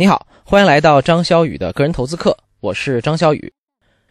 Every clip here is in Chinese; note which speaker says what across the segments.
Speaker 1: 你好，欢迎来到张小雨的个人投资课，我是张小雨。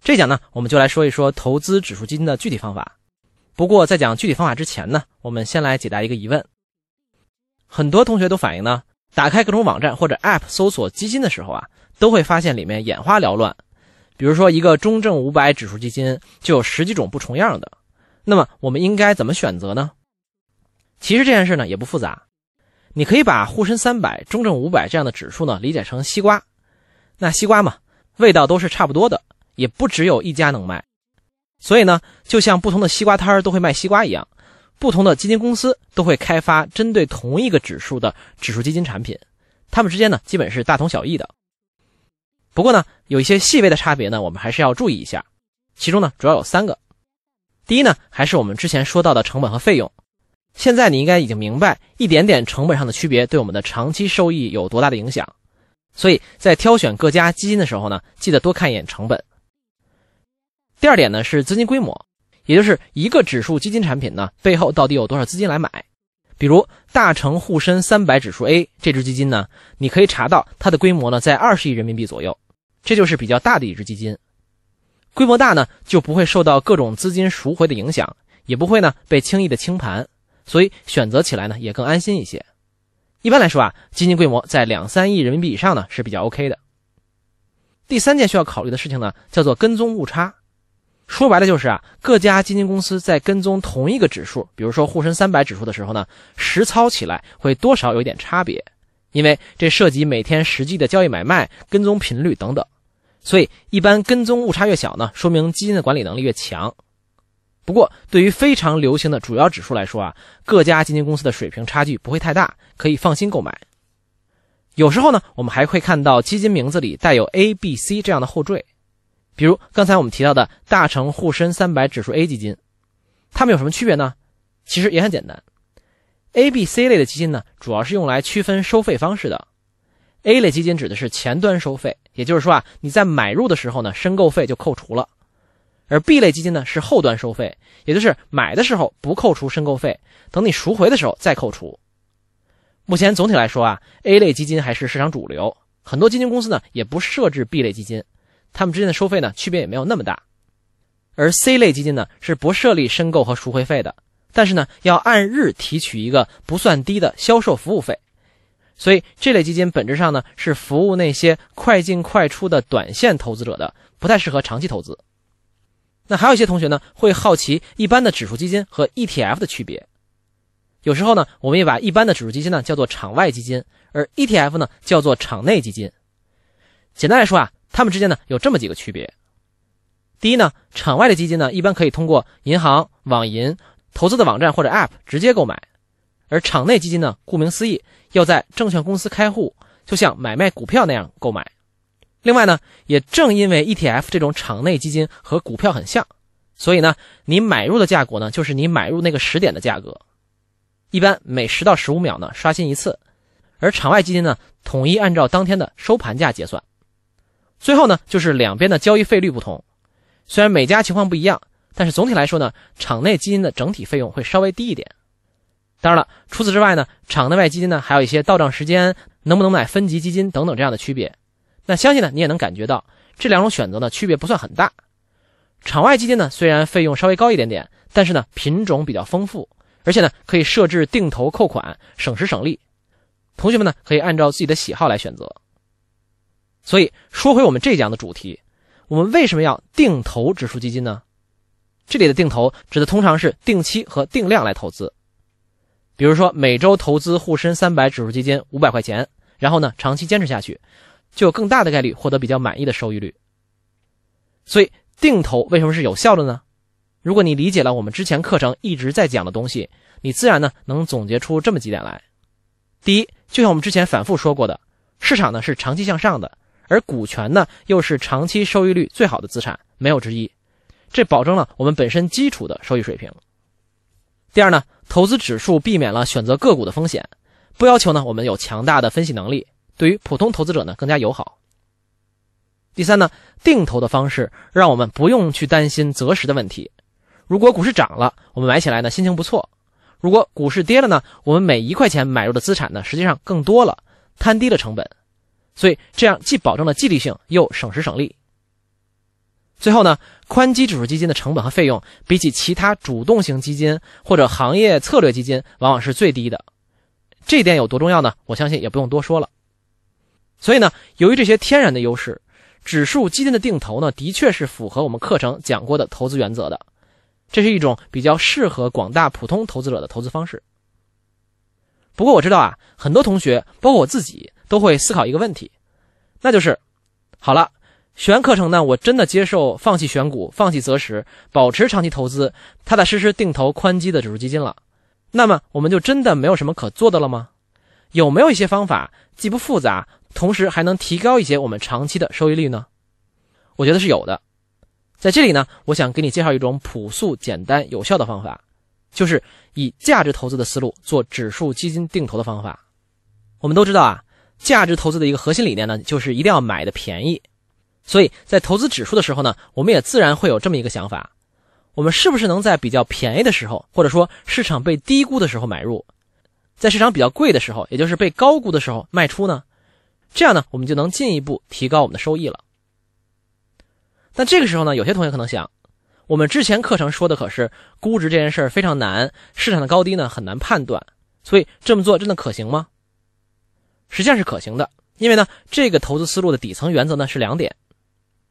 Speaker 1: 这讲呢，我们就来说一说投资指数基金的具体方法。不过在讲具体方法之前呢，我们先来解答一个疑问。很多同学都反映呢，打开各种网站或者 App 搜索基金的时候啊，都会发现里面眼花缭乱。比如说一个中证五百指数基金就有十几种不重样的，那么我们应该怎么选择呢？其实这件事呢也不复杂。你可以把沪深三百、中证五百这样的指数呢理解成西瓜，那西瓜嘛，味道都是差不多的，也不只有一家能卖，所以呢，就像不同的西瓜摊儿都会卖西瓜一样，不同的基金公司都会开发针对同一个指数的指数基金产品，它们之间呢基本是大同小异的。不过呢，有一些细微的差别呢，我们还是要注意一下，其中呢主要有三个。第一呢，还是我们之前说到的成本和费用。现在你应该已经明白，一点点成本上的区别对我们的长期收益有多大的影响。所以在挑选各家基金的时候呢，记得多看一眼成本。第二点呢是资金规模，也就是一个指数基金产品呢背后到底有多少资金来买。比如大成沪深三百指数 A 这支基金呢，你可以查到它的规模呢在二十亿人民币左右，这就是比较大的一支基金。规模大呢就不会受到各种资金赎回的影响，也不会呢被轻易的清盘。所以选择起来呢也更安心一些。一般来说啊，基金规模在两三亿人民币以上呢是比较 OK 的。第三件需要考虑的事情呢叫做跟踪误差，说白了就是啊，各家基金公司在跟踪同一个指数，比如说沪深三百指数的时候呢，实操起来会多少有一点差别，因为这涉及每天实际的交易买卖、跟踪频率等等。所以一般跟踪误差越小呢，说明基金的管理能力越强。不过，对于非常流行的主要指数来说啊，各家基金公司的水平差距不会太大，可以放心购买。有时候呢，我们还会看到基金名字里带有 A、B、C 这样的后缀，比如刚才我们提到的大成沪深三百指数 A 基金，它们有什么区别呢？其实也很简单，A、B、C 类的基金呢，主要是用来区分收费方式的。A 类基金指的是前端收费，也就是说啊，你在买入的时候呢，申购费就扣除了。而 B 类基金呢是后端收费，也就是买的时候不扣除申购费，等你赎回的时候再扣除。目前总体来说啊，A 类基金还是市场主流，很多基金公司呢也不设置 B 类基金，它们之间的收费呢区别也没有那么大。而 C 类基金呢是不设立申购和赎回费的，但是呢要按日提取一个不算低的销售服务费，所以这类基金本质上呢是服务那些快进快出的短线投资者的，不太适合长期投资。那还有一些同学呢，会好奇一般的指数基金和 ETF 的区别。有时候呢，我们也把一般的指数基金呢叫做场外基金，而 ETF 呢叫做场内基金。简单来说啊，它们之间呢有这么几个区别。第一呢，场外的基金呢一般可以通过银行、网银、投资的网站或者 App 直接购买，而场内基金呢，顾名思义，要在证券公司开户，就像买卖股票那样购买。另外呢，也正因为 ETF 这种场内基金和股票很像，所以呢，你买入的价格呢，就是你买入那个时点的价格，一般每十到十五秒呢刷新一次，而场外基金呢，统一按照当天的收盘价结算。最后呢，就是两边的交易费率不同，虽然每家情况不一样，但是总体来说呢，场内基金的整体费用会稍微低一点。当然了，除此之外呢，场内外基金呢，还有一些到账时间、能不能买分级基金等等这样的区别。那相信呢，你也能感觉到这两种选择呢区别不算很大。场外基金呢虽然费用稍微高一点点，但是呢品种比较丰富，而且呢可以设置定投扣款，省时省力。同学们呢可以按照自己的喜好来选择。所以说回我们这讲的主题，我们为什么要定投指数基金呢？这里的定投指的通常是定期和定量来投资，比如说每周投资沪深三百指数基金五百块钱，然后呢长期坚持下去。就有更大的概率获得比较满意的收益率。所以定投为什么是有效的呢？如果你理解了我们之前课程一直在讲的东西，你自然呢能总结出这么几点来。第一，就像我们之前反复说过的，市场呢是长期向上的，而股权呢又是长期收益率最好的资产，没有之一。这保证了我们本身基础的收益水平。第二呢，投资指数避免了选择个股的风险，不要求呢我们有强大的分析能力。对于普通投资者呢更加友好。第三呢，定投的方式让我们不用去担心择时的问题。如果股市涨了，我们买起来呢心情不错；如果股市跌了呢，我们每一块钱买入的资产呢实际上更多了，摊低了成本。所以这样既保证了纪律性，又省时省力。最后呢，宽基指数基金的成本和费用比起其他主动型基金或者行业策略基金往往是最低的。这点有多重要呢？我相信也不用多说了。所以呢，由于这些天然的优势，指数基金的定投呢，的确是符合我们课程讲过的投资原则的。这是一种比较适合广大普通投资者的投资方式。不过我知道啊，很多同学，包括我自己，都会思考一个问题，那就是：好了，学完课程呢，我真的接受放弃选股、放弃择时，保持长期投资，踏踏实实定投宽基的指数基金了。那么，我们就真的没有什么可做的了吗？有没有一些方法既不复杂，同时还能提高一些我们长期的收益率呢？我觉得是有的。在这里呢，我想给你介绍一种朴素、简单、有效的方法，就是以价值投资的思路做指数基金定投的方法。我们都知道啊，价值投资的一个核心理念呢，就是一定要买的便宜。所以在投资指数的时候呢，我们也自然会有这么一个想法：我们是不是能在比较便宜的时候，或者说市场被低估的时候买入，在市场比较贵的时候，也就是被高估的时候卖出呢？这样呢，我们就能进一步提高我们的收益了。但这个时候呢，有些同学可能想，我们之前课程说的可是估值这件事儿非常难，市场的高低呢很难判断，所以这么做真的可行吗？实际上是可行的，因为呢，这个投资思路的底层原则呢是两点。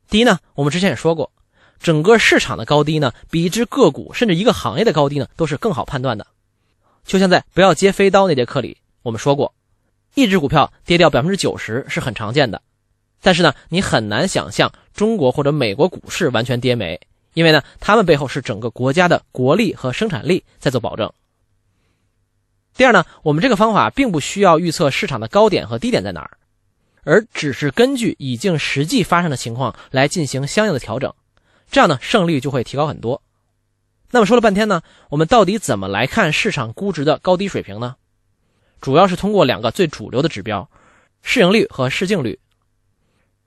Speaker 1: 第一呢，我们之前也说过，整个市场的高低呢，比一只个股甚至一个行业的高低呢都是更好判断的。就像在不要接飞刀那节课里，我们说过，一只股票跌掉百分之九十是很常见的。但是呢，你很难想象中国或者美国股市完全跌没，因为呢，他们背后是整个国家的国力和生产力在做保证。第二呢，我们这个方法并不需要预测市场的高点和低点在哪儿，而只是根据已经实际发生的情况来进行相应的调整，这样呢，胜率就会提高很多。那么说了半天呢，我们到底怎么来看市场估值的高低水平呢？主要是通过两个最主流的指标：市盈率和市净率。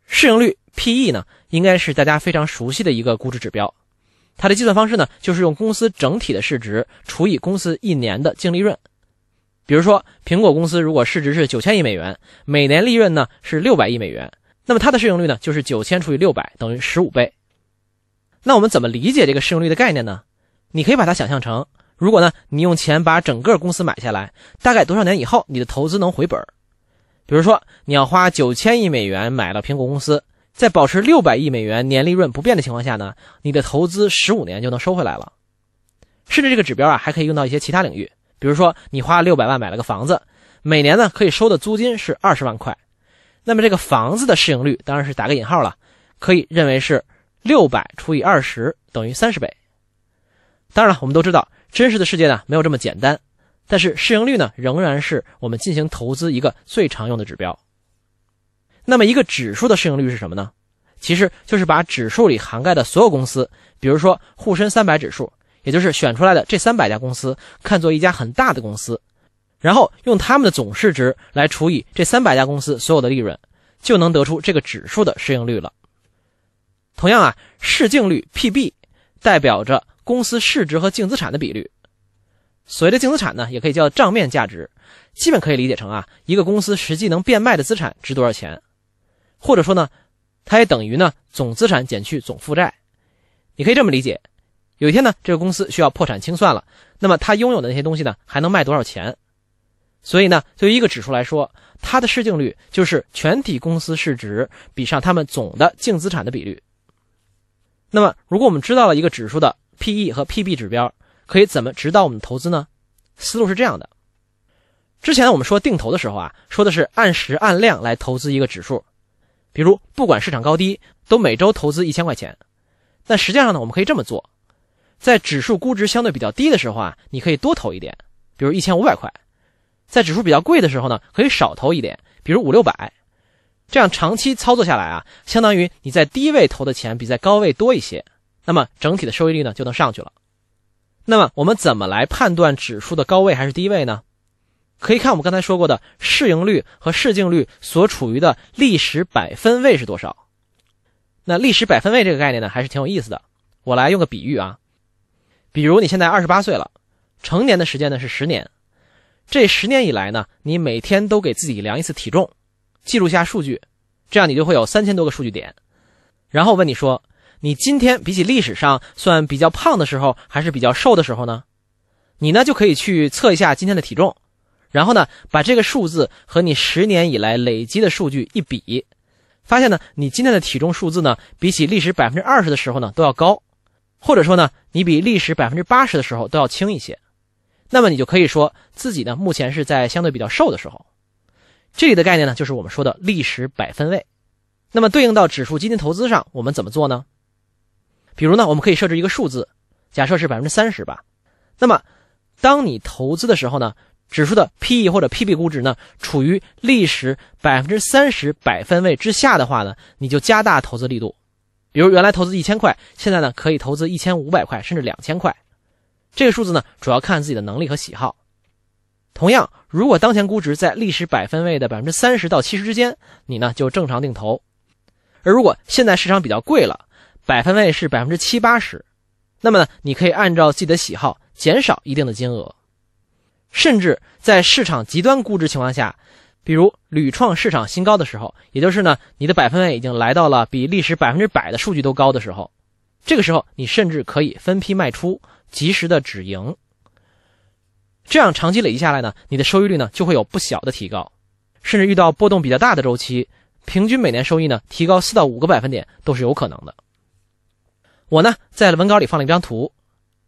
Speaker 1: 市盈率 P/E 呢，应该是大家非常熟悉的一个估值指标。它的计算方式呢，就是用公司整体的市值除以公司一年的净利润。比如说，苹果公司如果市值是九千亿美元，每年利润呢是六百亿美元，那么它的市盈率呢就是九千除以六百，等于十五倍。那我们怎么理解这个市盈率的概念呢？你可以把它想象成，如果呢你用钱把整个公司买下来，大概多少年以后你的投资能回本？比如说，你要花九千亿美元买了苹果公司，在保持六百亿美元年利润不变的情况下呢，你的投资十五年就能收回来了。甚至这个指标啊，还可以用到一些其他领域。比如说，你花六百万买了个房子，每年呢可以收的租金是二十万块，那么这个房子的市盈率当然是打个引号了，可以认为是六百除以二十等于三十倍。当然了，我们都知道，真实的世界呢没有这么简单。但是市盈率呢，仍然是我们进行投资一个最常用的指标。那么一个指数的市盈率是什么呢？其实就是把指数里涵盖的所有公司，比如说沪深三百指数，也就是选出来的这三百家公司，看作一家很大的公司，然后用他们的总市值来除以这三百家公司所有的利润，就能得出这个指数的市盈率了。同样啊，市净率 PB 代表着公司市值和净资产的比率。所谓的净资产呢，也可以叫账面价值，基本可以理解成啊，一个公司实际能变卖的资产值多少钱，或者说呢，它也等于呢总资产减去总负债。你可以这么理解：有一天呢，这个公司需要破产清算了，那么它拥有的那些东西呢，还能卖多少钱？所以呢，对于一个指数来说，它的市净率就是全体公司市值比上他们总的净资产的比率。那么，如果我们知道了一个指数的 P/E 和 P/B 指标，可以怎么指导我们投资呢？思路是这样的：之前我们说定投的时候啊，说的是按时按量来投资一个指数，比如不管市场高低，都每周投资一千块钱。但实际上呢，我们可以这么做：在指数估值相对比较低的时候啊，你可以多投一点，比如一千五百块；在指数比较贵的时候呢，可以少投一点，比如五六百。这样长期操作下来啊，相当于你在低位投的钱比在高位多一些，那么整体的收益率呢就能上去了。那么我们怎么来判断指数的高位还是低位呢？可以看我们刚才说过的市盈率和市净率所处于的历史百分位是多少。那历史百分位这个概念呢，还是挺有意思的。我来用个比喻啊，比如你现在二十八岁了，成年的时间呢是十年，这十年以来呢，你每天都给自己量一次体重，记录下数据，这样你就会有三千多个数据点。然后问你说，你今天比起历史上算比较胖的时候，还是比较瘦的时候呢？你呢就可以去测一下今天的体重，然后呢把这个数字和你十年以来累积的数据一比，发现呢你今天的体重数字呢比起历史百分之二十的时候呢都要高，或者说呢你比历史百分之八十的时候都要轻一些。那么你就可以说自己呢，目前是在相对比较瘦的时候。这里的概念呢，就是我们说的历史百分位。那么对应到指数基金投资上，我们怎么做呢？比如呢，我们可以设置一个数字，假设是百分之三十吧。那么当你投资的时候呢，指数的 P/E 或者 P/B 估值呢，处于历史百分之三十百分位之下的话呢，你就加大投资力度。比如原来投资一千块，现在呢可以投资一千五百块，甚至两千块。这个数字呢，主要看自己的能力和喜好。同样，如果当前估值在历史百分位的百分之三十到七十之间，你呢就正常定投；而如果现在市场比较贵了，百分位是百分之七八十，那么呢，你可以按照自己的喜好减少一定的金额。甚至在市场极端估值情况下，比如屡创市场新高的时候，也就是呢，你的百分位已经来到了比历史百分之百的数据都高的时候，这个时候你甚至可以分批卖出。及时的止盈，这样长期累积下来呢，你的收益率呢就会有不小的提高，甚至遇到波动比较大的周期，平均每年收益呢提高四到五个百分点都是有可能的。我呢在文稿里放了一张图，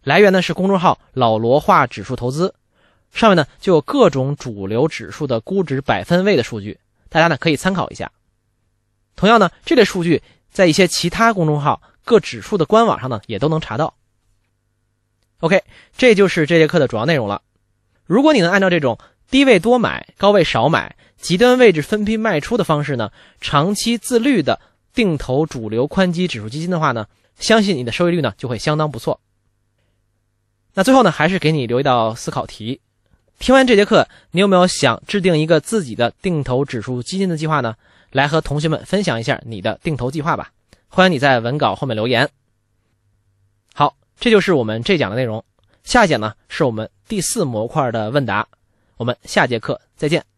Speaker 1: 来源呢是公众号老罗画指数投资，上面呢就有各种主流指数的估值百分位的数据，大家呢可以参考一下。同样呢，这类数据在一些其他公众号各指数的官网上呢也都能查到。OK，这就是这节课的主要内容了。如果你能按照这种低位多买、高位少买、极端位置分批卖出的方式呢，长期自律的定投主流宽基指数基金的话呢，相信你的收益率呢就会相当不错。那最后呢，还是给你留一道思考题：听完这节课，你有没有想制定一个自己的定投指数基金的计划呢？来和同学们分享一下你的定投计划吧。欢迎你在文稿后面留言。好这就是我们这讲的内容，下一讲呢是我们第四模块的问答，我们下节课再见。